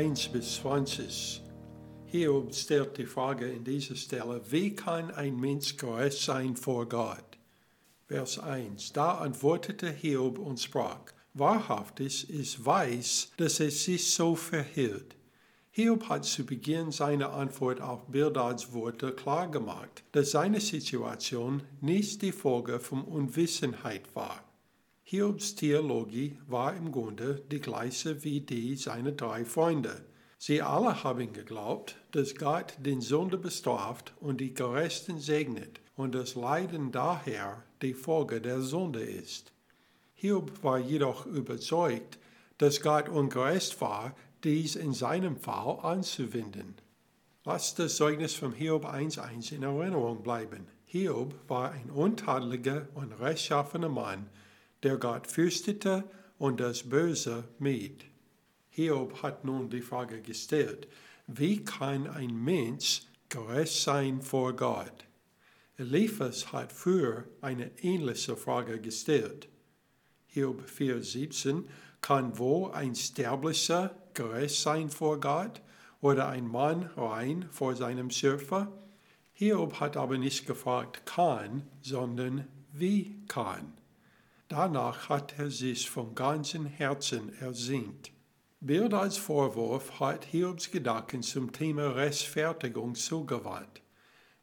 1 bis 20. Hiob stellt die Frage in dieser Stelle, wie kann ein Mensch gerecht sein vor Gott? Vers 1. Da antwortete Hiob und sprach, wahrhaftig ist weiß, dass es sich so verhielt. Hiob hat zu Beginn seiner Antwort auf Bildads Worte klargemacht, dass seine Situation nicht die Folge von Unwissenheit war. Hiobs Theologie war im Grunde die gleiche wie die seiner drei Freunde. Sie alle haben geglaubt, dass Gott den Sünder bestraft und die Gerechten segnet und das Leiden daher die Folge der Sünde ist. Hiob war jedoch überzeugt, dass Gott ungerecht war, dies in seinem Fall anzuwenden. Lass das Zeugnis von Hiob 1.1 in Erinnerung bleiben. Hiob war ein untadeliger und rechtschaffener Mann, der Gott fürchtete und das Böse mied. Hiob hat nun die Frage gestellt, wie kann ein Mensch gerecht sein vor Gott? Eliphas hat früher eine ähnliche Frage gestellt. Hiob 4,17 kann wohl ein Sterblicher gerecht sein vor Gott oder ein Mann rein vor seinem Schöpfer? Hiob hat aber nicht gefragt kann, sondern wie kann. Danach hat er sich vom ganzen Herzen ersehnt. Bildads Vorwurf hat Hiobs Gedanken zum Thema Rechtfertigung zugewandt.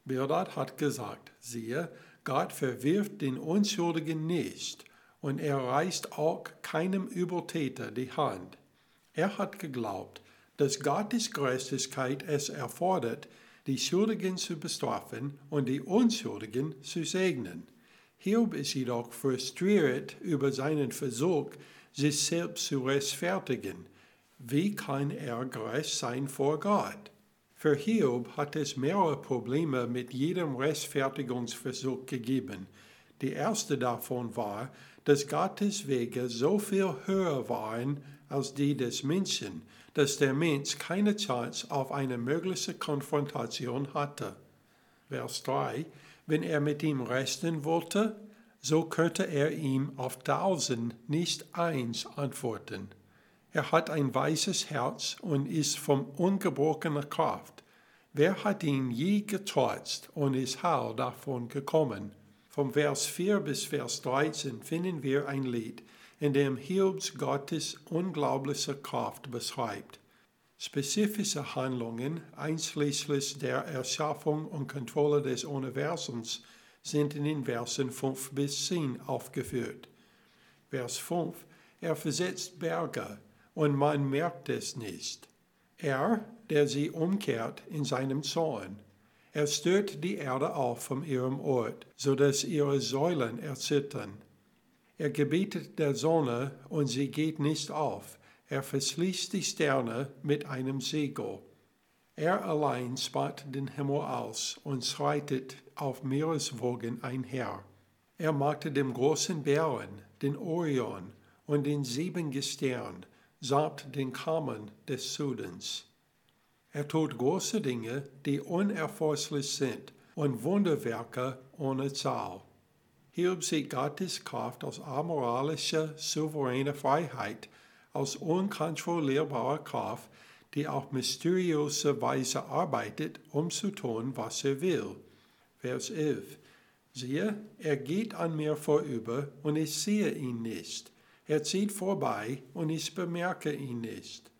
Bildad hat gesagt, siehe, Gott verwirft den Unschuldigen nicht und er reißt auch keinem Übeltäter die Hand. Er hat geglaubt, dass Gottes Gerechtigkeit es erfordert, die Schuldigen zu bestrafen und die Unschuldigen zu segnen. Hiob ist jedoch frustriert über seinen Versuch, sich selbst zu rechtfertigen. Wie kann er gerecht sein vor Gott? Für Hiob hat es mehrere Probleme mit jedem Rechtfertigungsversuch gegeben. Die erste davon war, dass Gottes Wege so viel höher waren als die des Menschen, dass der Mensch keine Chance auf eine mögliche Konfrontation hatte. Vers 3 wenn er mit ihm resten wollte, so könnte er ihm auf tausend nicht eins antworten. Er hat ein weißes Herz und ist von ungebrochener Kraft. Wer hat ihn je getrotzt und ist heil davon gekommen? Vom Vers 4 bis Vers 13 finden wir ein Lied, in dem Hiobs Gottes unglaubliche Kraft beschreibt. Spezifische Handlungen, einschließlich der Erschaffung und Kontrolle des Universums, sind in den Versen 5 bis 10 aufgeführt. Vers 5, er versetzt Berge und man merkt es nicht. Er, der sie umkehrt in seinem Zorn. Er stört die Erde auf von ihrem Ort, so dass ihre Säulen erzittern. Er gebietet der Sonne und sie geht nicht auf. Er verschließt die Sterne mit einem Segel. Er allein spannt den Himmel aus und schreitet auf Meereswogen einher. Er machte dem großen Bären, den Orion und den sieben Gestern samt den Kammern des Südens. Er tut große Dinge, die unerforschlich sind, und Wunderwerke ohne Zahl. Hier sieht Gottes Kraft aus amoralischer, souveräner Freiheit aus unkontrollierbarer Kraft, die auf mysteriöse Weise arbeitet, um zu tun, was er will. Vers 11. Siehe, er geht an mir vorüber und ich sehe ihn nicht. Er zieht vorbei und ich bemerke ihn nicht.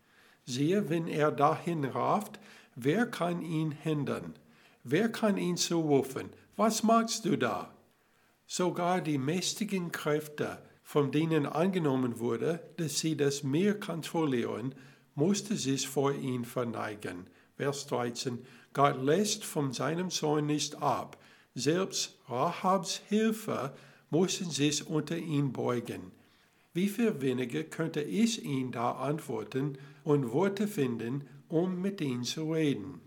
Siehe, wenn er dahin rafft, wer kann ihn hindern? Wer kann ihn zurufen? Was machst du da? Sogar die mächtigen Kräfte, von denen angenommen wurde, dass sie das Meer kontrollieren, musste sich vor ihn verneigen. Vers 13. Gott lässt von seinem Sohn nicht ab. Selbst Rahabs Hilfe mussten sich unter ihn beugen. Wie viel weniger könnte ich ihn da antworten und Worte finden, um mit ihm zu reden?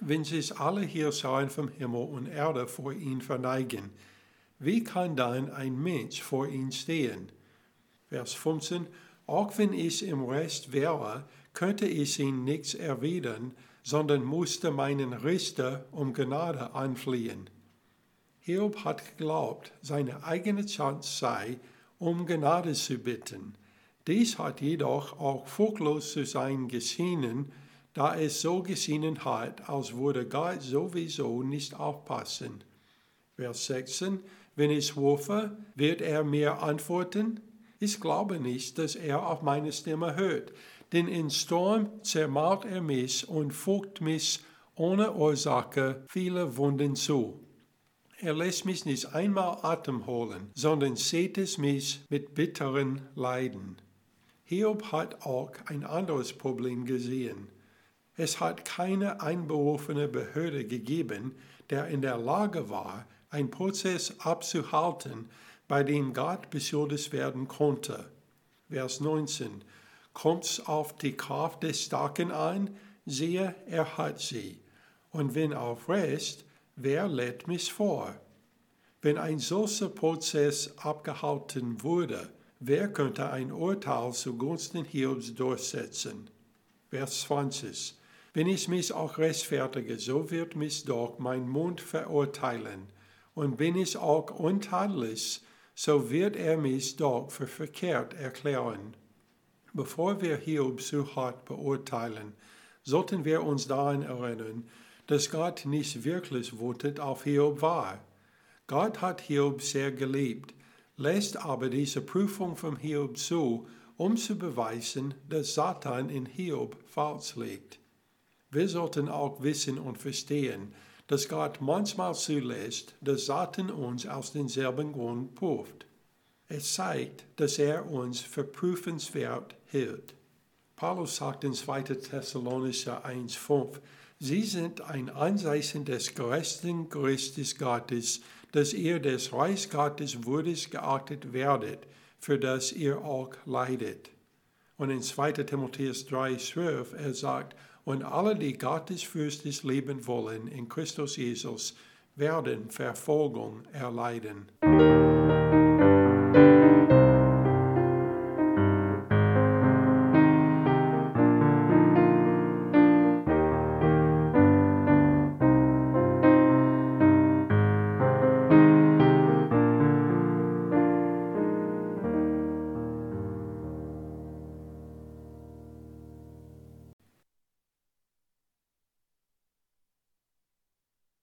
Wenn sich alle Herrscher vom Himmel und Erde vor ihn verneigen, wie kann dann ein Mensch vor ihm stehen? Vers 15. Auch wenn ich im Rest wäre, könnte ich ihn nichts erwidern, sondern musste meinen Richter um Gnade anfliehen. Hiob hat geglaubt, seine eigene Chance sei, um Gnade zu bitten. Dies hat jedoch auch fruchtlos zu sein geschienen, da es so geschienen hat, als würde Gott sowieso nicht aufpassen. Vers 16, wenn ich rufe, wird er mir antworten? Ich glaube nicht, dass er auf meine Stimme hört, denn in Sturm zermalt er mich und fügt mich ohne Ursache viele Wunden zu. Er lässt mich nicht einmal Atem holen, sondern sieht es mich mit bitteren Leiden. Hiob hat auch ein anderes Problem gesehen. Es hat keine einberufene Behörde gegeben, der in der Lage war, einen Prozess abzuhalten, bei dem Gott beschuldigt werden konnte. Vers 19. Kommt's auf die Kraft des Starken ein, siehe, er hat sie. Und wenn auf Recht, wer lädt mich vor? Wenn ein solcher Prozess abgehalten wurde, wer könnte ein Urteil zugunsten Hiobs durchsetzen? Vers 20. Wenn ich mich auch rechtfertige, so wird mich doch mein Mund verurteilen. Und bin ich auch untadelig, so wird er mich doch für verkehrt erklären. Bevor wir Hiob zu hart beurteilen, sollten wir uns daran erinnern, dass Gott nicht wirklich wutet auf Hiob war. Gott hat Hiob sehr geliebt, lässt aber diese Prüfung von Hiob zu, um zu beweisen, dass Satan in Hiob falsch liegt. Wir sollten auch wissen und verstehen, dass Gott manchmal zulässt, dass Satan uns aus demselben Grund prüft. Es zeigt, dass er uns verprüfenswert hält. Paulus sagt in 2. Thessalonicher 1,5, Sie sind ein Anzeichen des gerechten Gerichtes Gottes, dass ihr des Reichs Gottes würdig geachtet werdet, für das ihr auch leidet. Und in 2. Timotheus 3,12 er sagt, und alle, die gottesfürchtig leben wollen in Christus Jesus, werden Verfolgung erleiden.